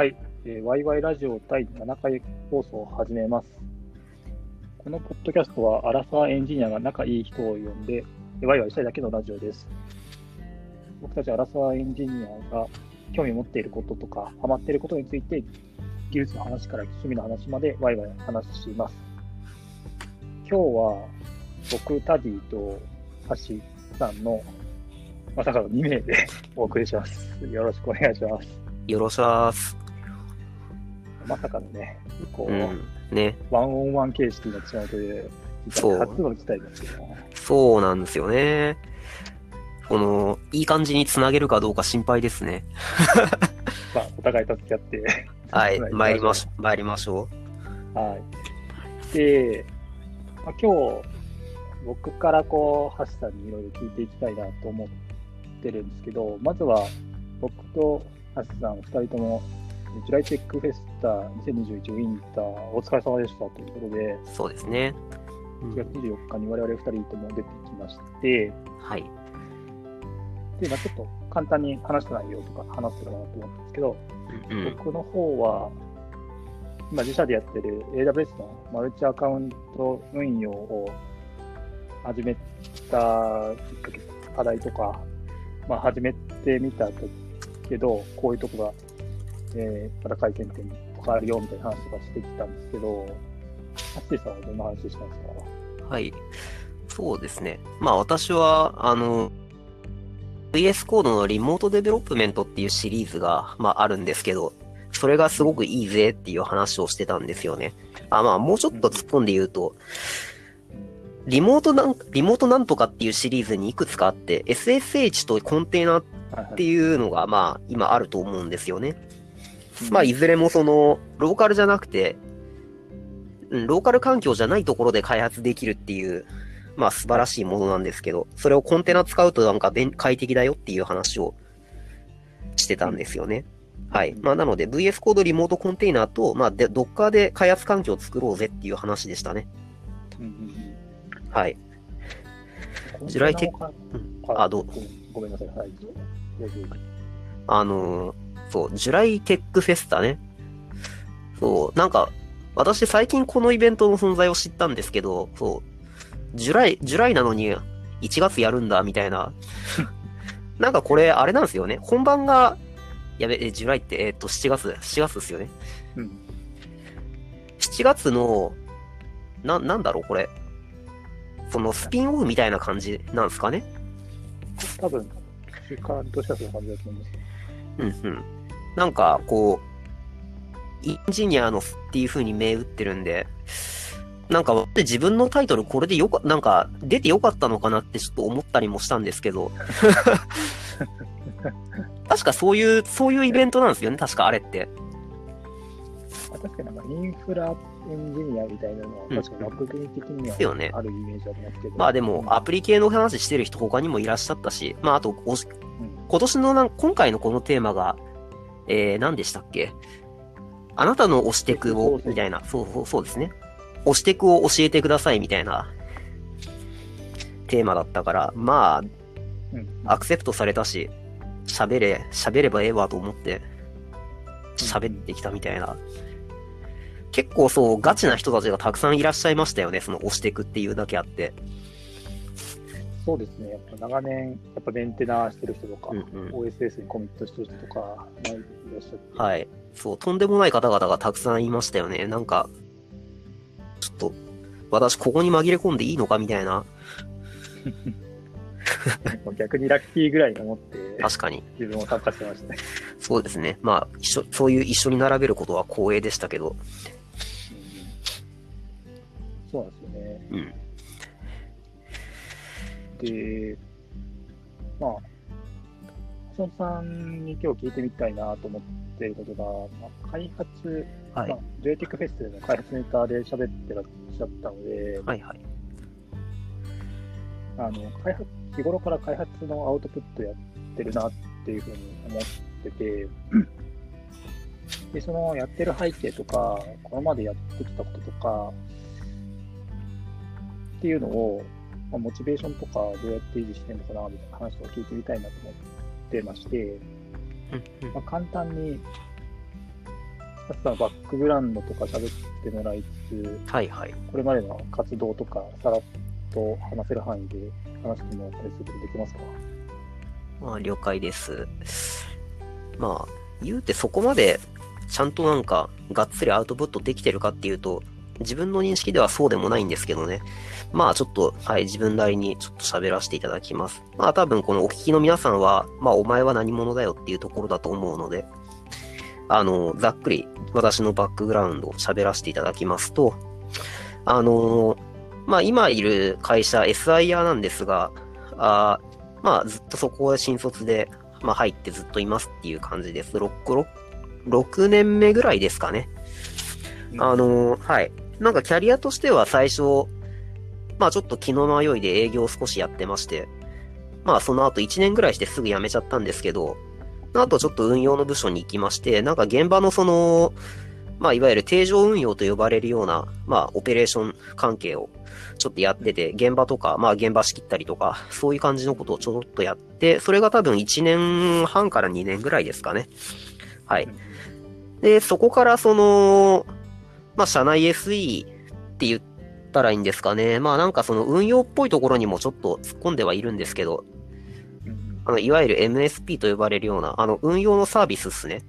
はい、えー、ワイワイラジオ第7回放送を始めます。このポッドキャストは、アラサーエンジニアが仲いい人を呼んで、ワイワイしたいだけのラジオです。僕たちアラサーエンジニアが興味を持っていることとか、ハマっていることについて、技術の話から趣味の話までワイワイ話します。今日は、僕、タディとハシさんのまさかの2名で お送りします。よろしくお願いします。よろしくお願いします。まさかのね、こう、うん。ね。ワンオンワン形式になってしまうという、実そうは初の事態ですけども、そうなんですよね。この、いい感じにつなげるかどうか心配ですね。まあ、お互い助け合って、はい 参りまし、参りましょはい。で、まあ、今日、僕からこう、橋さんにいろいろ聞いていきたいなと思ってるんですけど、まずは、僕と橋さん、二人とも、ジュライテックフェスタ2021ウィンター、お疲れ様でしたということで、う。そうですね。うん1月24日に我々二人とも出てきまして、はい。で、まあ、ちょっと簡単に話した内容とか話せたらなと思うんですけど、うんうん。僕の方は、今自社でやってる AWS のマルチアカウント運用を始めたきっかけ、課題とか、まあ、始めてみたけど、こういうとこが、えーまた改善点とかあるよみたいな話とかしてきたんですけど、ハッシーさんはどんな話したんですか？はい。そうですね。まあ私は、あの、VS コードのリモートデベロップメントっていうシリーズが、まああるんですけど、それがすごくいいぜっていう話をしてたんですよね。あ、まあもうちょっと突っ込んで言うと、リモートなん、リモートなんとかっていうシリーズにいくつかあって、SSH とコンテナっていうのが、まあ今あると思うんですよね。うんまあ、いずれもその、ローカルじゃなくて、うん、ローカル環境じゃないところで開発できるっていう、まあ素晴らしいものなんですけど、それをコンテナ使うとなんか便快適だよっていう話をしてたんですよね。はい。まあなので VS Code Remote Container と、まあで、Docker で開発環境を作ろうぜっていう話でしたね。はい。うん July Tech、うんあどう？ごめんなさい。はい。あのーそう、 July Tech Festa ね。そう、なんか、私最近このイベントの存在を知ったんですけど、そう、 July、July なのに1月やるんだ、みたいな。なんかこれ、あれなんですよね。本番が、やべ、え、ジュライって、えっと、7月、7月ですよね。うん。7月の、な、なんだろう、これ。そのスピンオフみたいな感じなんですかね。多分、習慣としてはそんな感じだと思います。うんうん。なんか、こう、エンジニアのっていう風に銘打ってるんで、なんか、自分のタイトルこれでよか、なんか、出てよかったのかなってちょっと思ったりもしたんですけど。確かそういう、そういうイベントなんですよね、確かあれって。まあ、確かになんかインフラエンジニアみたいなのは、うん確かに枠組み的にはあるイメージありますけど。まあでも、うんアプリ系の話してる人他にもいらっしゃったし、まああと、うん今年のなん、今回のこのテーマが、えー、何でしたっけ？あなたの推しテクを、みたいな、そうそうそうですね。推しテクを教えてください、みたいな、テーマだったから、まあ、うん。アクセプトされたし、喋れ、喋ればええわと思って、喋ってきたみたいな。結構そう、ガチな人たちがたくさんいらっしゃいましたよね、その推しテクっていうだけあって。そうですね。やっぱ長年、やっぱメンテナーしてる人とか、うんうん。OSS にコミットしてる人とか、まあ、いらっしゃって。はい。そう、とんでもない方々がたくさんいましたよね。なんか、ちょっと、私ここに紛れ込んでいいのかみたいな。逆にラッキーぐらいに思って、確かに。自分も参加してましたね。そうですね。まあ、一緒、そういう一緒に並べることは光栄でしたけど。うんそうなんですよね。うん。で、まあ、橋本さんに今日聞いてみたいなと思っていることが、まあ、開発、はいまあ、JTEC フェスでの開発ネタで喋ってらっしゃったので、はいはい。あの開発日頃から開発のアウトプットやってるなっていうふうに思ってて、でそのやってる背景とか、これまでやってきたこととか、っていうのを、まあ、モチベーションとかどうやって維持してるのかなみたいな話を聞いてみたいなと思ってまして、まあ、簡単にバックグラウンドとか喋ってもらいつつ、はいはい。これまでの活動とか、さらっと話せる範囲で話してもらったりすることできますか？まあ、了解です。まあ、言うてそこまで、ちゃんとなんか、がっつりアウトプットできてるかっていうと、自分の認識ではそうでもないんですけどね。まあちょっと、はい、自分なりにちょっと喋らせていただきます。まあ多分このお聞きの皆さんは、まあお前は何者だよっていうところだと思うので、あの、ざっくり私のバックグラウンドを喋らせていただきますと、あの、まあ今いる会社 SIR なんですが、あーまあずっとそこへ新卒で、まあ入ってずっといますっていう感じです。6、6 6年目ぐらいですかね。あのーはい。なんかキャリアとしては最初、まあちょっと気の迷いで営業を少しやってまして、まあその後1年ぐらいしてすぐ辞めちゃったんですけど、その後ちょっと運用の部署に行きまして、なんか現場のその、まあいわゆる定常運用と呼ばれるような、まあオペレーション関係をちょっとやってて、現場とか、まあ現場仕切ったりとか、そういう感じのことをちょろっとやって、それが多分1年半から2年ぐらいですかね。はい。で、そこからその、まあ、社内 SE って言ったらいいんですかね。まあ、なんかその運用っぽいところにもちょっと突っ込んではいるんですけど、うんあの、いわゆる MSP と呼ばれるような、あの、運用のサービスっすね。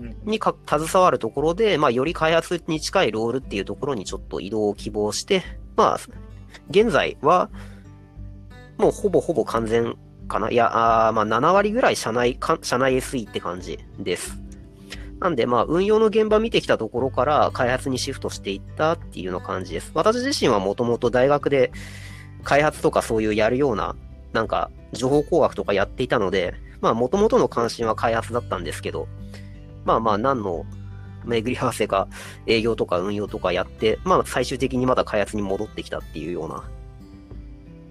うんにか、携わるところで、まあ、より開発に近いロールっていうところにちょっと移動を希望して、まあ、現在は、もうほぼほぼ完全かな。いや、あーまあ、7割ぐらい社内か、社内 SE って感じです。なんで、まあ、運用の現場見てきたところから開発にシフトしていったっていうような感じです。私自身はもともと大学で開発とかそういうやるような、なんか、情報工学とかやっていたので、まあ、もともとの関心は開発だったんですけど、まあまあ、何の巡り合わせか営業とか運用とかやって、まあ、最終的にまた開発に戻ってきたっていうような、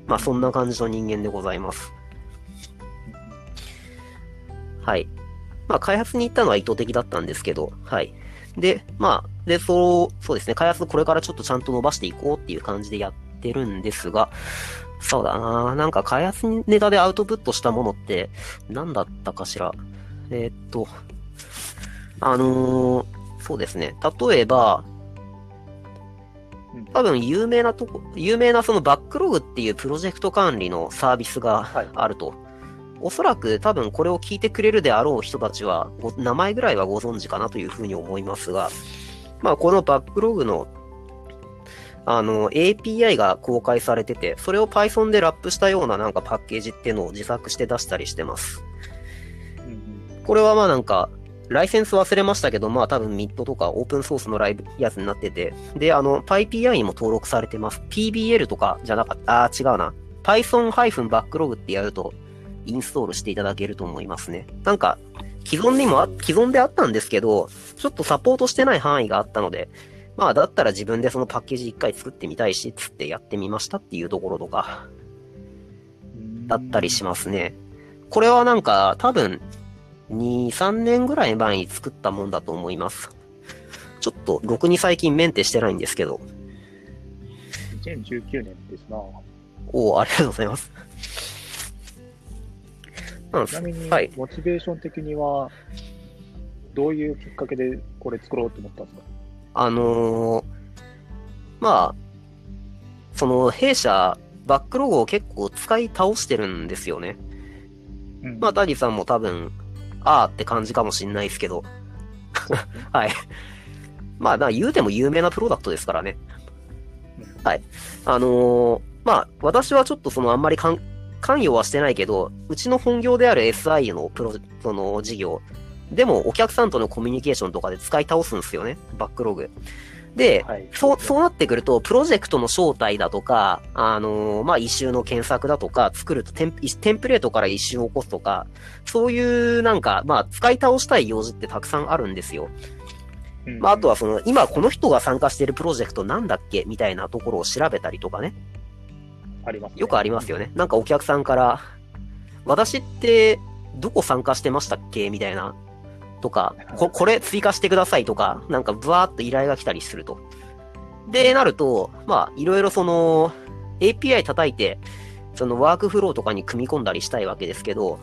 まあ、そんな感じの人間でございます。はい。まあ、開発に行ったのは意図的だったんですけど、はい。で、まあ、で、そう、そうですね、開発これからちょっとちゃんと伸ばしていこうっていう感じでやってるんですが、そうだななんか開発ネタでアウトプットしたものって何だったかしら？えーっと、あのーそうですね、例えば、うん多分有名なとこ、有名なそのバックログっていうプロジェクト管理のサービスがはいあると。おそらく多分これを聞いてくれるであろう人たちは、ご名前ぐらいはご存知かなというふうに思いますが、まあこのバックログのあの API が公開されてて、それを Python でラップしたようななんかパッケージっていうのを自作して出したりしてます。うんこれはまあなんか、ライセンス忘れましたけど、まあ多分 MIT とかオープンソースのライブやつになってて、で、あの、PyPI にも登録されてます。PBL とかじゃなかった、あー違うな。Python-Backlog ってやると、インストールしていただけると思いますね。なんか、既存にもあ、既存であったんですけど、ちょっとサポートしてない範囲があったので、まあだったら自分でそのパッケージ一回作ってみたいし、つってやってみましたっていうところとか、うんだったりしますね。これはなんか多分2、3年ぐらい前に作ったもんだと思います。ちょっと、ろくに最近メンテしてないんですけど。2019年ですな。おおありがとうございます。なんちなみに、はい。モチベーション的には、どういうきっかけでこれ作ろうと思ったんですか？あのーまあ、その弊社、 Backlog を結構使い倒してるんですよね。うんまあ、ダディさんも多分、あーって感じかもしんないですけど。はい。まあ、な言うても有名なプロダクトですからね。はい。あのーまあ、私はちょっとそのあんまり関関与はしてないけど、うちの本業である SI のプロ、その事業。でも、お客さんとのコミュニケーションとかで使い倒すんですよね、バックログ。で、はい。そう、そうなってくると、プロジェクトの正体だとか、あのーまあ、一周の検索だとか、作るとテンテンプレートから一周を起こすとか、そういうなんか、まあ、使い倒したい用事ってたくさんあるんですよ。うんまあ、あとはその、今この人が参加しているプロジェクトなんだっけ？みたいなところを調べたりとかね。ありますねよくありますよね。なんかお客さんから、私ってどこ参加してましたっけ？みたいな。とか、こ、これ追加してくださいとか、なんかブワーっと依頼が来たりすると。で、なると、まあ、いろいろその、API 叩いて、そのワークフローとかに組み込んだりしたいわけですけど、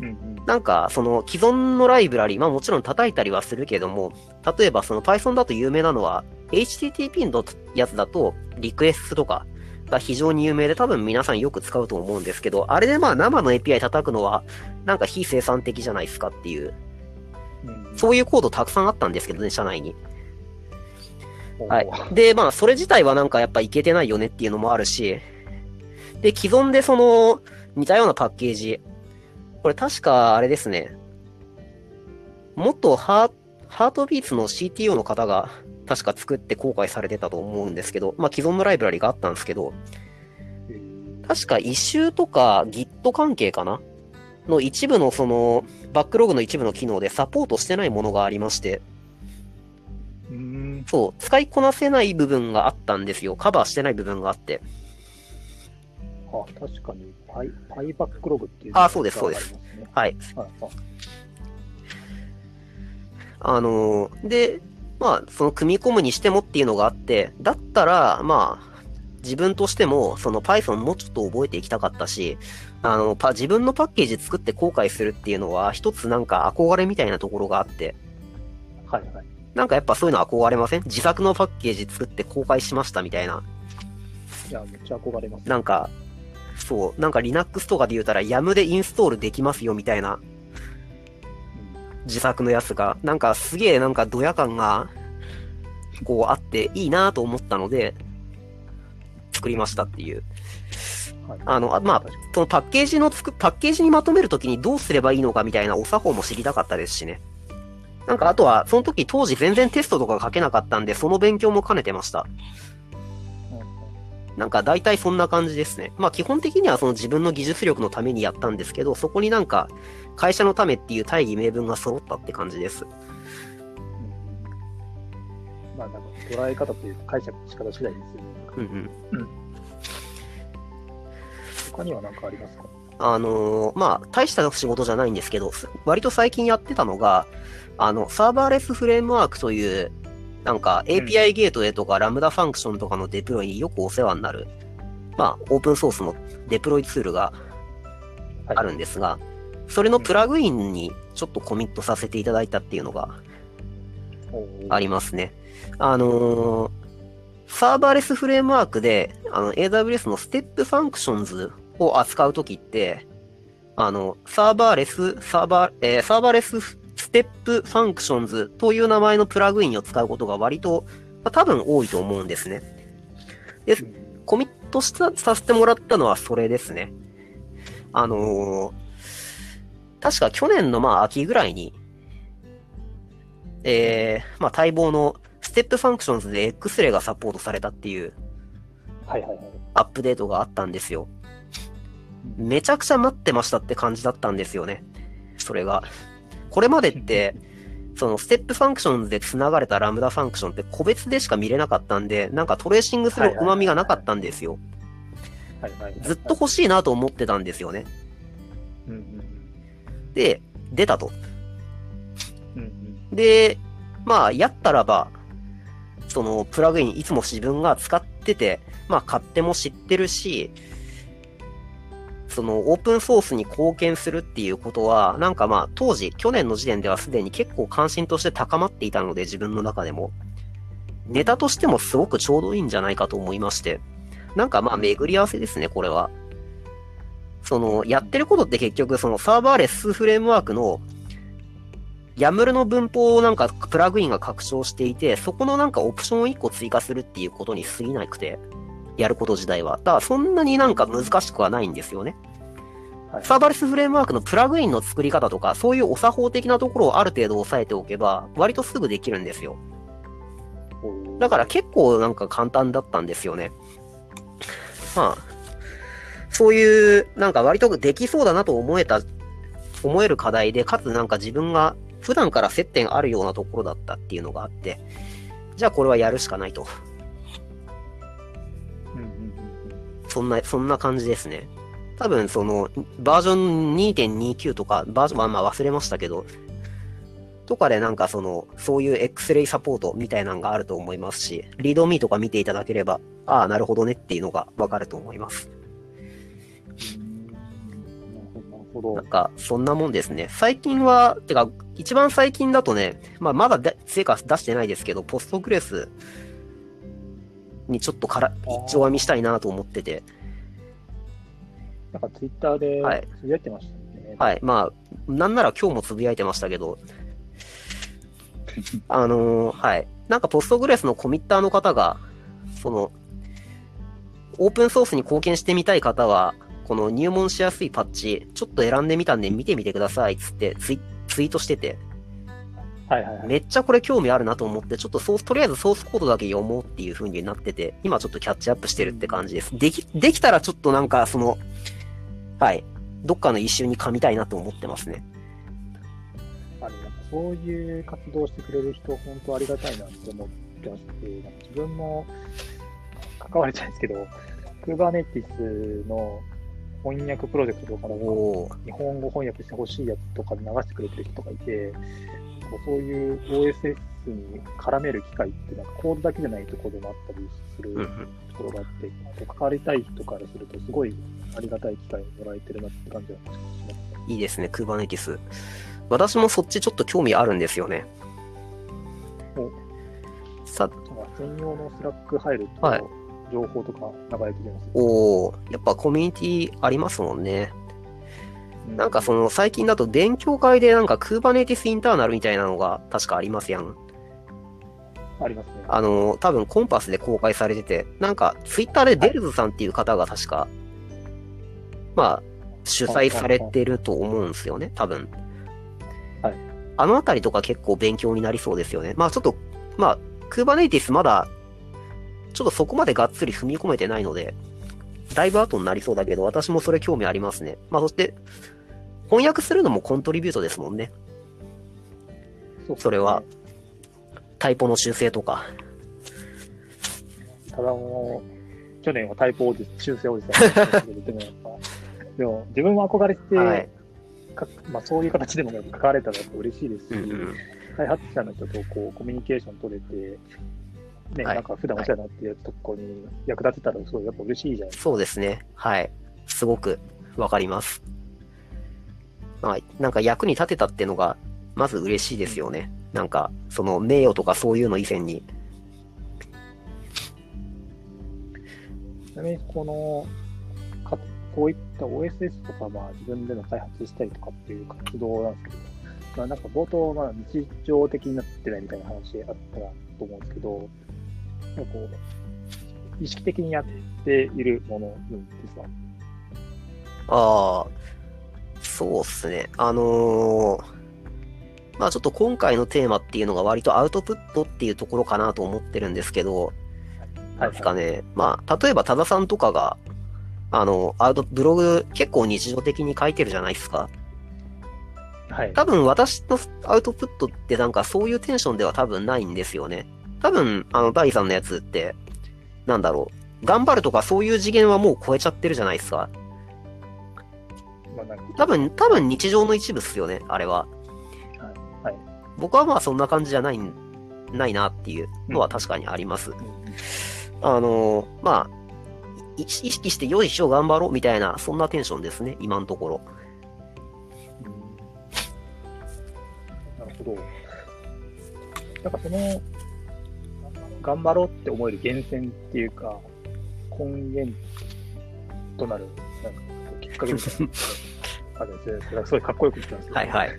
うんうん。なんか、その既存のライブラリ、まあもちろん叩いたりはするけども、例えばその Python だと有名なのは、HTTP のやつだと、リクエストとかが非常に有名で多分皆さんよく使うと思うんですけど、あれでまあ生の API 叩くのは、なんか非生産的じゃないですかっていう、うんそういうコードたくさんあったんですけどね、社内に。うんはい。で、まあ、それ自体はなんかやっぱいけてないよねっていうのもあるし、で、既存でその、似たようなパッケージ、これ確かあれですね、元ハートビーツの CTO の方が確か作って公開されてたと思うんですけど、まあ既存のライブラリがあったんですけど、えー確か一周とか Git 関係かな？の一部のその、バックログの一部の機能でサポートしてないものがありまして。そう、使いこなせない部分があったんですよ。カバーしてない部分があって。あ、確かに、パイ、パイバックログっていう。あそうですそうです。はい。はいはいあのーで、まあ、その組み込むにしてもっていうのがあって、だったら、まあ、自分としても、その Python もうちょっと覚えていきたかったし、あの、パ、自分のパッケージ作って後悔するっていうのは、一つなんか憧れみたいなところがあって、はいはい。なんかやっぱそういうの憧れません？自作のパッケージ作って公開しましたみたいな。いや、めっちゃ憧れます。なんか、そう、なんか Linux とかで言うたら YAM でインストールできますよみたいなうん自作のやつが、なんかすげえなんかドヤ感が、こうあっていいなと思ったので、作りましたっていう。はいあの、あまあそのパッケージのつく、パッケージにまとめるときにどうすればいいのかみたいなお作法も知りたかったですしね。なんかあとは、その時当時全然テストとか書けなかったんで、その勉強も兼ねてました。なんか大体そんな感じですね。まあ基本的にはその自分の技術力のためにやったんですけど、そこになんか会社のためっていう大義名分が揃ったって感じです。うんまあ、なんか捉え方というか解釈の仕方次第ですよね。うんうん。他には何かありますか？あのーまあ、大した仕事じゃないんですけど、割と最近やってたのが、あの、 Serverless Framework という、なんか API ゲートウェイとかラムダファンクションとかのデプロイによくお世話になる、まあ、オープンソースのデプロイツールがはいあるんですが、それのプラグインにちょっとコミットさせていただいたっていうのがありますね。あのー Serverless Framework で、あの、AWS の Step Functionsを扱うときって、あの、 Serverless、Server、えー Serverless Step Functions という名前のプラグインを使うことが割と、まあ多分多いと思うんですね。でうんコミットしたさせてもらったのはそれですね。あのー確か去年のまあ秋ぐらいに、えー、まあ待望のステップファンクションズで X レイがサポートされたっていうはいはいはい。アップデートがあったんですよ。めちゃくちゃ待ってましたって感じだったんですよね。それが。これまでって、その Step Functions で繋がれた Lambda Function って個別でしか見れなかったんで、なんかトレーシングする旨味がなかったんですよ。ずっと欲しいなと思ってたんですよね。うんうんで、出たと。うんうんで、まあ、やったらば、そのプラグインいつも自分が使ってて、まあ、買っても知ってるし、そのオープンソースに貢献するっていうことは、なんかまあ、当時、去年の時点ではすでに結構関心として高まっていたので、自分の中でも。ネタとしてもすごくちょうどいいんじゃないかと思いまして。なんかまあ、巡り合わせですね、これは。その、やってることって結局、そのサーバーレスフレームワークの YAML の文法をなんかプラグインが拡張していて、そこのなんかオプションを1個追加するっていうことに過ぎなくて、やること自体は。だからそんなになんか難しくはないんですよね。はいサーバーレスフレームワークのプラグインの作り方とか、そういうお作法的なところをある程度押さえておけば、割とすぐできるんですよ。だから結構なんか簡単だったんですよね。まあ、そういう、なんか割とできそうだなと思えた、思える課題で、かつなんか自分が普段から接点あるようなところだったっていうのがあって、じゃあこれはやるしかないと。そんな、そんな感じですね。多分その、バージョン2.29とか、バージョン、まあまあ忘れましたけど、とかでなんかその、そういう X-ray サポートみたいなのがあると思いますし、リードミーとか見ていただければ、ああ、なるほどねっていうのがわかると思います。うんなん。か、そんなもんですね。最近は、てか、一番最近だとね、まあ、まだで成果出してないですけど、ポストグレスにちょっとから、一丁編みしたいなと思ってて、なんかツイッターではいつぶやいてましたね。はい。まあ、なんなら今日もつぶやいてましたけど、あのーはい。なんかポストグレスのコミッターの方が、その、オープンソースに貢献してみたい方は、この入門しやすいパッチ、ちょっと選んでみたんで見てみてくださいっつってツイツイートしてて、はいはいはい。めっちゃこれ興味あるなと思って、ちょっとソース、とりあえずソースコードだけ読もうっていう風になってて、今ちょっとキャッチアップしてるって感じです。でき、できたらちょっとなんかその、はい。どっかの一周に噛みたいなと思ってますね。あのなんかそういう活動をしてくれる人、本当ありがたいなって思ってまして、なんか自分も関われちゃうんですけど、Kubernetes の翻訳プロジェクトとかでもおー日本語翻訳してほしいやつとかで流してくれてる人とかいて、こうそういう OSS に絡める機会って、なんかコードだけじゃないところでもあったりする。ところがあって、こう関わりたい人からすると、すごいありがたい機会をもらえてるなって感じはします。いいですね、Kubernetes。私もそっちちょっと興味あるんですよね。おさ、専用の Slack 入ると、はい情報とか流れてきます。おーやっぱコミュニティありますもんね。なんかその最近だと勉強会でなんか Kubernetes インターナルみたいなのが確かありますやん。ありますね。あの、多分 connpass で公開されてて、なんかツイッターでデルズさんっていう方が確か、まあ、主催されてると思うんですよね、多分。はい。あのあたりとか結構勉強になりそうですよね。まあちょっと、まあ、Kubernetes まだ、ちょっとそこまでがっつり踏み込めてないので、だいぶ後になりそうだけど、私もそれ興味ありますね。まあそして、翻訳するのもコントリビュートですもんね。それは。タイポの修正とか。ただもう、去年はタイプおじ修正おじさんだったけど、でもやっぱ、でも自分も憧れて、はいかまあ、そういう形でも書かれたら嬉しいですし、うんうん。開発者の人とこうコミュニケーション取れて、ね、はいなんか普段お世話になってるやつとこに役立てたらすごいやっぱ嬉しいじゃないですか。そうですね。はい。すごくわかります。まあ、なんか役に立てたってのが、まず嬉しいですよね。なんか、その名誉とかそういうの以前に。ちなみにこのかこういった OSS とか、まあ、自分での開発したりとかっていう活動なんですけど、まあ、なんか冒頭、まあ、日常的になってないみたいな話あったと思うんですけど、なんかこう、意識的にやっているものなんですか？ああ、そうっすね。あのーまあちょっと今回のテーマっていうのが割とアウトプットっていうところかなと思ってるんですけど、なんですかね。まあ、例えば多田さんとかが、あの、アウト、ブログ結構日常的に書いてるじゃないですか。はい。多分私のアウトプットってなんかそういうテンションでは多分ないんですよね。多分、あの、ダイさんのやつって、なんだろう。頑張るとかそういう次元はもう超えちゃってるじゃないですか。多分、多分日常の一部っすよね、あれは。はい。僕はまあそんな感じじゃないん、ないなっていうのは確かにあります。うんあのーまあ、い意識してよいしょ頑張ろうみたいな、そんなテンションですね、今のところ。なるほど。なんかその、頑張ろうって思える源泉っていうか、根源となる、なんかきっかけみたいなあるんですね。それはすごいかっこよく言ってますけど。はいはい。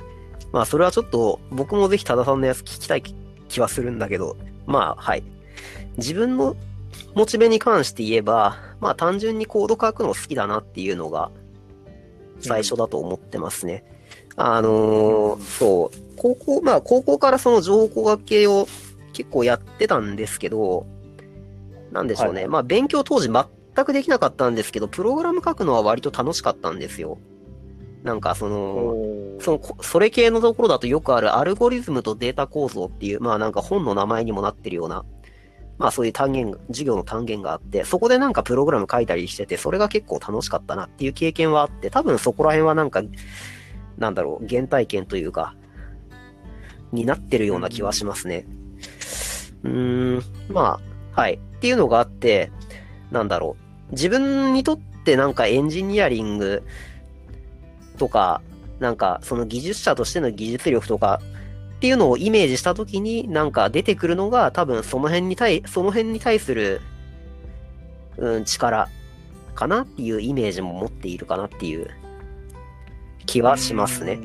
まあそれはちょっと、僕もぜひ多田さんのやつ聞きたい気はするんだけど、まあはい。自分のモチベに関して言えば、まあ単純にコード書くの好きだなっていうのが最初だと思ってますね。あのーそう、高校、まあ高校からその情報工学系を結構やってたんですけど、なんでしょうね。はいまあ勉強当時全くできなかったんですけど、プログラム書くのは割と楽しかったんですよ。なんかその、その、こそれ系のところだとよくあるアルゴリズムとデータ構造っていう、まあなんか本の名前にもなってるような、まあそういう単元が、授業の単元があって、そこでなんかプログラム書いたりしてて、それが結構楽しかったなっていう経験はあって、多分そこら辺はなんか、なんだろう、原体験というか、になってるような気はしますね。うーん、まあ、はい。っていうのがあって、なんだろう。自分にとってなんかエンジニアリングとか、なんかその技術者としての技術力とかっていうのをイメージしたときに、なんか出てくるのが多分その辺に対、その辺に対する、うん、力かなっていうイメージも持っているかなっていう気はしますね。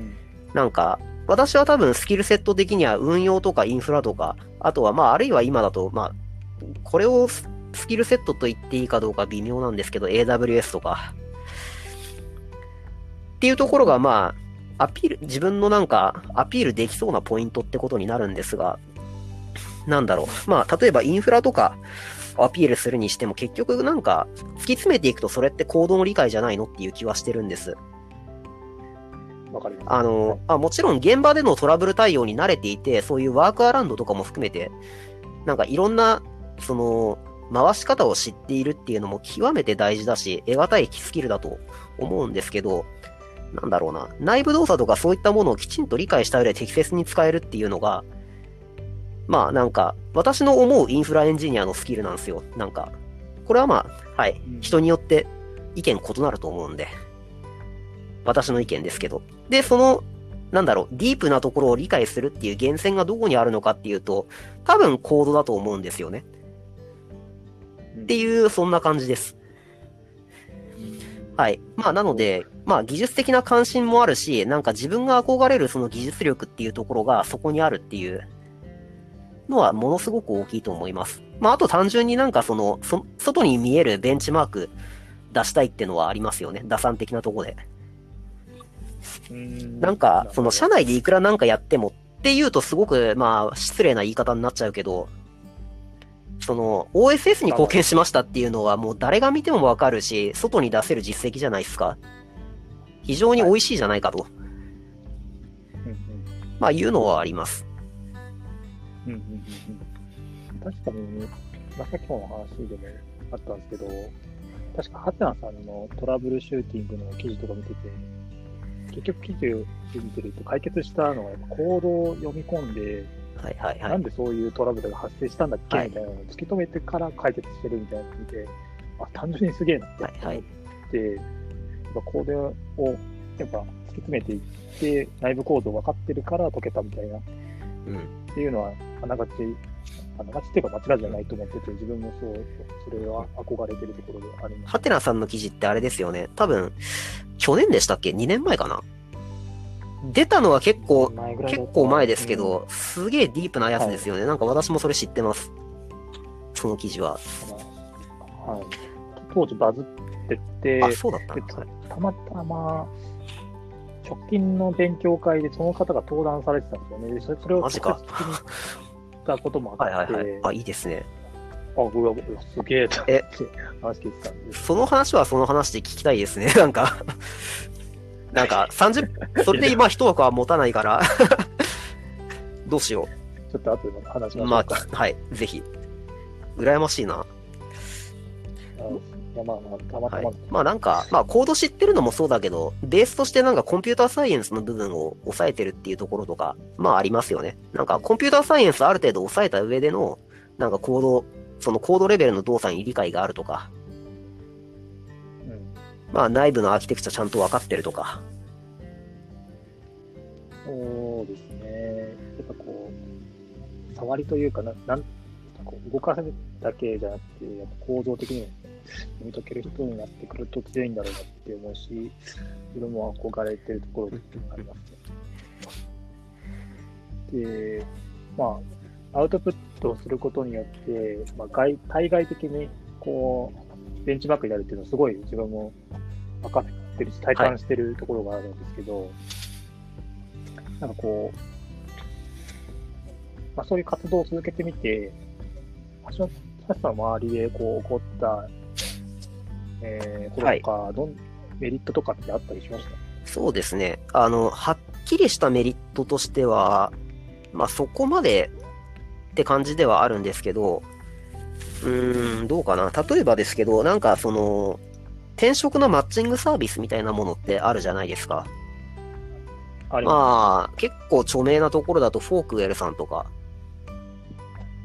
なんか、私は多分スキルセット的には運用とかインフラとか、あとはまああるいは今だと、まあ、これをスキルセットと言っていいかどうか微妙なんですけど、AWS とか、っていうところがまあ、アピール、自分のなんか、アピールできそうなポイントってことになるんですが、なんだろう。まあ、例えばインフラとかアピールするにしても結局なんか、突き詰めていくとそれって行動の理解じゃないのっていう気はしてるんです。あの、あ、もちろん現場でのトラブル対応に慣れていて、そういうワークアラウンドとかも含めて、なんかいろんな、その、回し方を知っているっていうのも極めて大事だし、得難いスキルだと思うんですけど、なんだろうな、内部動作とかそういったものをきちんと理解した上で適切に使えるっていうのが、まあなんか、私の思うインフラエンジニアのスキルなんですよ。なんか、これはまあ、はい、人によって意見異なると思うんで、私の意見ですけど。で、その、なんだろう、ディープなところを理解するっていう源泉がどこにあるのかっていうと、多分コードだと思うんですよね。っていう、そんな感じです。はい。まあ、なので、まあ、技術的な関心もあるし、なんか自分が憧れるその技術力っていうところがそこにあるっていうのはものすごく大きいと思います。まあ、あと単純になんかその、そ外に見えるベンチマーク出したいっていうのはありますよね。打算的なとこで。なんか、その社内でいくらなんかやってもっていうとすごく、まあ、失礼な言い方になっちゃうけど、その、OSS に貢献しましたっていうのはもう誰が見てもわかるし、外に出せる実績じゃないですか。非常に美味しいじゃないかと。はい、まあ、いうのはあります。うんうんうん、確かに、まあ、さっきの話でもあったんですけど、確か、ハテナさんのトラブルシューティングの記事とか見てて、結局記事を見てると解決したのは、やっぱコードを読み込んで、はいはいはい、なんでそういうトラブルが発生したんだっけ、はい、みたいなのを突き止めてから解決してるみたいなのを見て、あ、単純にすげえなって思って、はい。はい、やっぱコードをやっぱ突き詰めていって、内部構造分かってるから解けたみたいな、うん、っていうのは、あながち、あながちっていうか間違いじゃないと思ってて、自分もそう、それは憧れてるところであります。ハテナさんの記事ってあれですよね。多分、去年でしたっけ ?2 年前かな？出たのは結構、結構前ですけど、すげえディープなやつですよね。はい、なんか私もそれ知ってます。その記事は。はい。当時バズってて、あ、そうだったたまたま、直近の勉強会でその方が登壇されてたんですよね。それそれを直接聞きにたこともあって。はいはいはい。あ、いいですね。あ、うわ、すげええ、話聞いてたんです。その話はその話で聞きたいですね。なんかなんか30、それで今一枠は持たないから どうしよう。ちょっと後で話しましょうまあ、はい、ぜひ。羨ましいな。まあまあ、たまたま、はい、まあなんか、まあコード知ってるのもそうだけど、ベースとしてなんかコンピューターサイエンスの部分を抑えてるっていうところとか、まあありますよね。なんかコンピューターサイエンスある程度抑えた上での、なんかコード、そのコードレベルの動作に理解があるとか、まあ内部のアーキテクチャちゃんと分かってるとか。そうですね。やっぱこう、触りというかな、なんこう動かせるだけじゃなくて、やっぱ構造的に読み解ける人になってくると強いんだろうなって思うし、自分も憧れてるところでありますね。で、まあ、アウトプットをすることによって、まあ、外対外的にこう、ベンチマークになるっていうのはすごい自分も分かってるし、体感してるところがあるんですけど、はい、なんかこう、まあ、そういう活動を続けてみて、橋本さんの周りでこう起こった、えー、とか、はい、どんメリットとかってあったりしました？そうですね。あの、はっきりしたメリットとしては、まあそこまでって感じではあるんですけど、うーん、どうかな。例えばですけど、なんかその、転職のマッチングサービスみたいなものってあるじゃないですか。あまあ、結構著名なところだと Forkwell さんとか、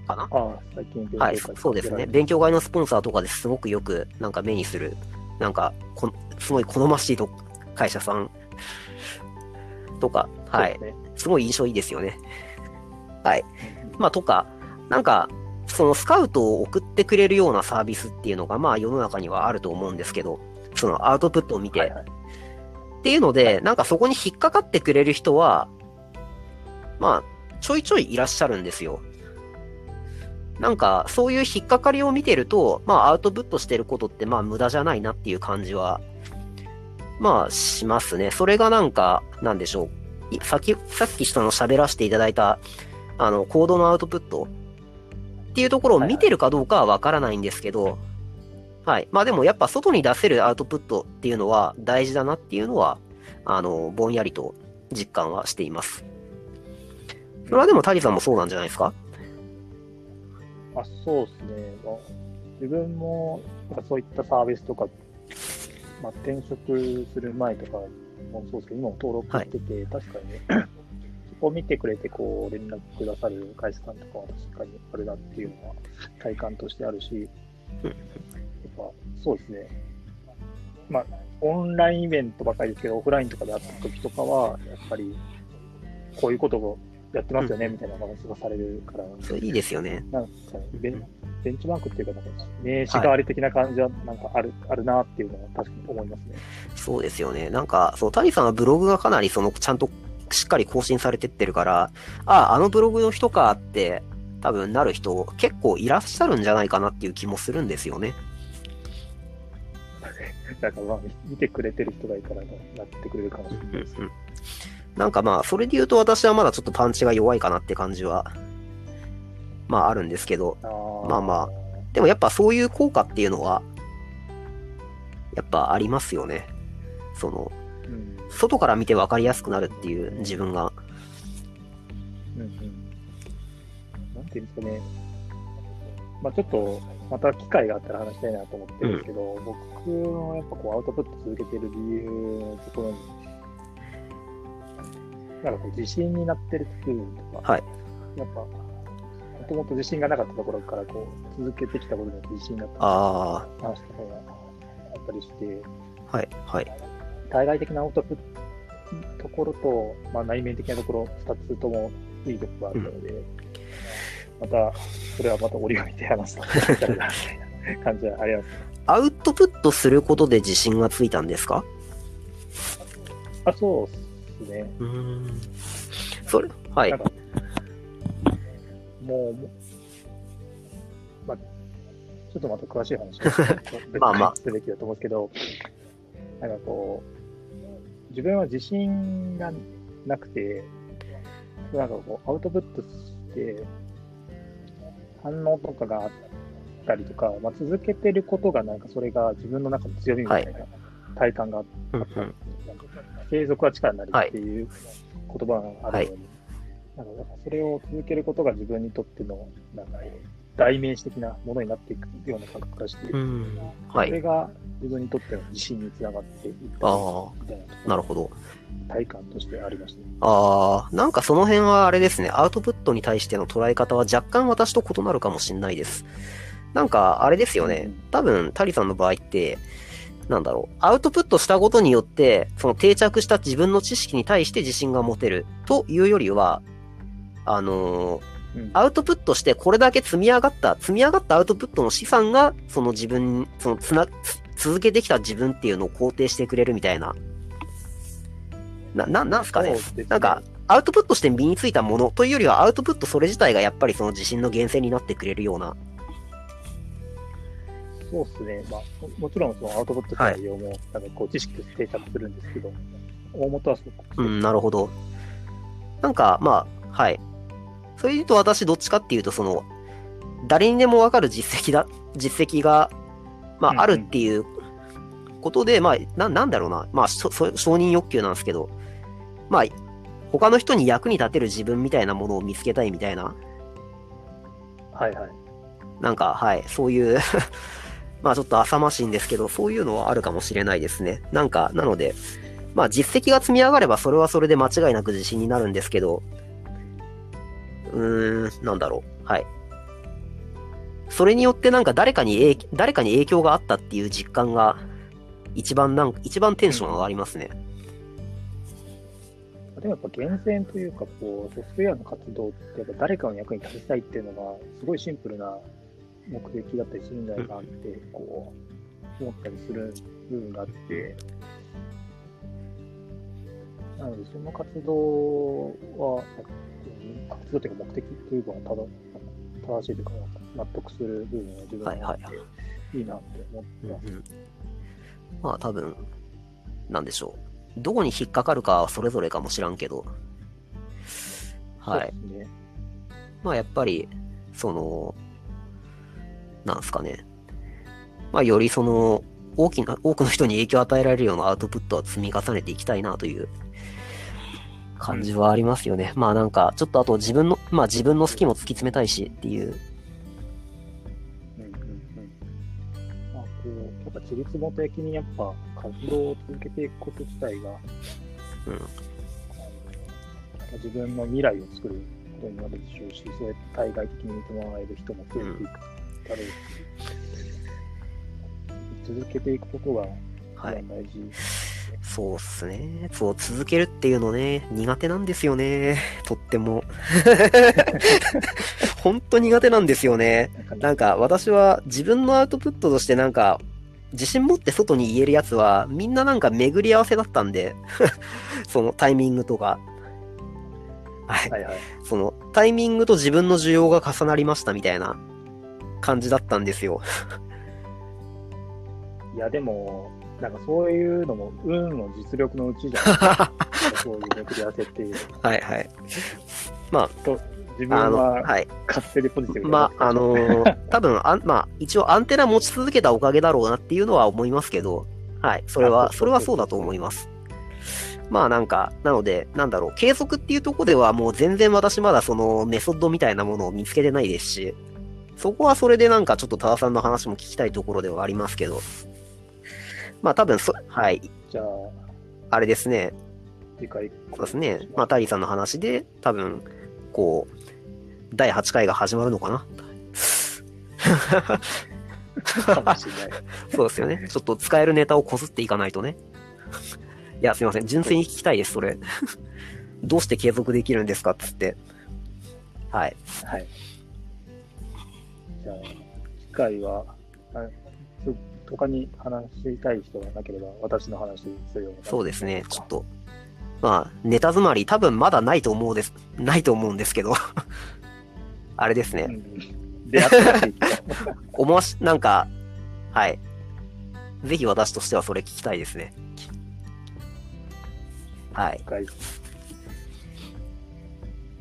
かなああ、最近はい、そうですね。勉強会のスポンサーとかですごくよくなんか目にする、なんかこ、すごい好ましいと会社さんとか、はい。ねすごい印象いいですよね。はい。うんまあ、とか、なんか、そのスカウトを送ってくれるようなサービスっていうのが、まあ世の中にはあると思うんですけど、そのアウトプットを見て、はいはい。っていうので、なんかそこに引っかかってくれる人は、まあ、ちょいちょいいらっしゃるんですよ。なんか、そういう引っかかりを見てると、まあ、アウトプットしてることって、まあ、無駄じゃないなっていう感じは、まあ、しますね。それがなんか、なんでしょう。いさっき、さっきその喋らせていただいた、あの、コードのアウトプットっていうところを見てるかどうかはわからないんですけど、はい。まあでもやっぱ外に出せるアウトプットっていうのは大事だなっていうのは、あの、ぼんやりと実感はしています。それはでもタリさんもそうなんじゃないですか？あそうですね、まあ、自分もそういったサービスとか、まあ、転職する前とかもそうですけど、今も登録してて、確かにね、そこを見てくれてこう連絡くださる会社さんとかは確かにあるなっていうのは体感としてあるし、うんやっぱそうですね、まあ、オンラインイベントばかりですけど、オフラインとかで会った時とかは、やっぱりこういうことをやってますよね、みたいな話がされるから、それいいですよね。なんかベン、ベンチマークっていうか、なんか名刺代わり的な感じは、なんかある、あるなっていうのは確かに思いますね。そうですよね。なんか、そう、タリさんはブログがかなりその、ちゃんとしっかり更新されてってるから、ああ、あのブログの人かって、多分なる人結構いらっしゃるんじゃないかなっていう気もするんですよね。なんかまあ、見てくれてる人がいたらなってくれるかもしれないです。うんなんかまあ、それで言うと私はまだちょっとパンチが弱いかなって感じは、まああるんですけど、まあまあでもやっぱそういう効果っていうのは、やっぱありますよね。その、うん。外から見て分かりやすくなるっていう自分が。うんうん。なんていうんですかね。まあちょっと、また機会があったら話したいなと思ってるんですけど、僕のやっぱこうアウトプット続けてる理由のところに、なんかこう自信になってる部分とか、はい。やっぱ、もともと自信がなかったところからこう続けてきたことによって自信があったあ話とかがあったりして、あ、はい、はい。対外的なアウトプットところと、まあ、内面的なところ、二つともいいところがあるので、また、それはまた折り紙で話すと 感じはあります。アウトプットすることで自信がついたんですか？あ、そうですね。うーん。それ、はい。もう、まあ、ちょっとまた詳しい話を まあまあ。すべきだと思うんですけど、なんかこう、自分は自信がなくて、なんかこう、アウトプットして、反応とかがあったりとか、まあ、続けてることが、なんかそれが自分の中の強みみたいな体感があって、うんうん継続は力になりっていう言葉があるのに、なんかそれを続けることが自分にとってのなんか代名詞的なものになっていくような感覚がして、うん。はい。それが自分にとっての自信につながっていったあみたいななるほど。体感としてありましたね。ああ、なんかその辺はあれですね、アウトプットに対しての捉え方は若干私と異なるかもしれないです。なんかあれですよね、多分タリさんの場合って、なんだろう、アウトプットしたことによって、その定着した自分の知識に対して自信が持てるというよりは、あのーうんアウトプットしてこれだけ積み上がった、積み上がったアウトプットの資産が、その自分、そのつな、つ続けてきた自分っていうのを肯定してくれるみたいな。な、な、なんすかねねなんか、アウトプットして身についたものというよりは、アウトプットそれ自体がやっぱりその自信の源泉になってくれるような。そうですね。まあ、ももちろんそのアウトプット内容も、なんかこう知識として定着するんですけど、大元はそううん、なるほど。なんか、まあ、はい。それで言うと私どっちかっていうと、その、誰にでもわかる実績だ、実績が、まあ、うんうんあるっていうことで、まあ、な、なんだろうな。まあ、そ、そ承認欲求なんですけど、まあ、他の人に役に立てる自分みたいなものを見つけたいみたいな、はいはい。なんか、はい、そういう、まあちょっと浅ましいんですけど、そういうのはあるかもしれないですね。なんか、なので、まあ実績が積み上がればそれはそれで間違いなく自信になるんですけど、うーん、なんだろう。はい。それによってなんか誰かに影、誰かに影響があったっていう実感が、一番なん、一番テンション上がりますね。でもやっぱ厳選というかこう、ソフトウェアの活動ってやっぱ誰かの役に立ちたいっていうのが、すごいシンプルな目的だったりするんじゃないかなって、こう、思ったりする部分があって、なので、その活動は、活動というか目的というか、ただ正しいというか、納得する部分は自分はあって、はいはいいいなって思ってます。うんまあ多分、なんでしょう。どこに引っかかるかはそれぞれかもしらんけど、はい。ね。まあやっぱり、その、なんすかね。まあよりその、大きな、多くの人に影響を与えられるようなアウトプットは積み重ねていきたいなという感じはありますよね。まあなんか、ちょっとあと自分の、まあ自分の好きも突き詰めたいしっていう。うんうんうんまあ、こう、やっぱ自立元的にやっぱ活動を続けていくこと自体が、うん。自分の未来を作ることになるでしょうし、そうやって対外的に見てもらえる人も増えていくだろうし、続けていくことが大事。そうっすね。そう、続けるっていうのね、苦手なんですよね。とっても。本当苦手なんですよね。なんかねなんか私は自分のアウトプットとしてなんか、自信持って外に言えるやつは、みんななんか巡り合わせだったんで、そのタイミングとか。はい。はいはい。そのタイミングと自分の需要が重なりましたみたいな感じだったんですよ。いや、でも、なんかそういうのも、運の実力のうちじゃないですか。そういう巡り合わせっていう。はいはい。まと自あ、あの、分ははい。勝手にポジティブにまあ、あのー 多分あん、まあ、一応アンテナ持ち続けたおかげだろうなっていうのは思いますけど、はい。それは、あそれはそうだと思います。まあなんか、なので、なんだろう、継続っていうところではもう全然私まだそのメソッドみたいなものを見つけてないですし、そこはそれでなんかちょっと多田さんの話も聞きたいところではありますけど、まあ多分そ、はい、じゃあ、あれですね、次回。そうですね。まあ、タリーさんの話で、多分、こう、第8回が始まるのかなかもしれない。そうですよね。ちょっと使えるネタをこすっていかないとね。いや、すいません。純粋に聞きたいです、それ。どうして継続できるんですかっつって。はい。はい。回は、あちょ他に話したい人がなければ、私の話するような。そうですね。ちょっと。まあ、ネタ詰まり多分まだないと思うです。ないと思うんですけど。あれですね。うん。出会ったらしいけど。思わし、なんか、はい。ぜひ私としてはそれ聞きたいですね。はい。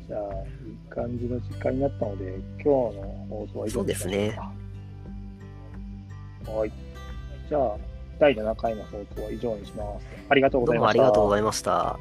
じゃあ、いい感じの時間になったので、今日の放送は以上そうですね。はい。じゃあ、第7回の放送は以上にします。ありがとうございました。どうもありがとうございました。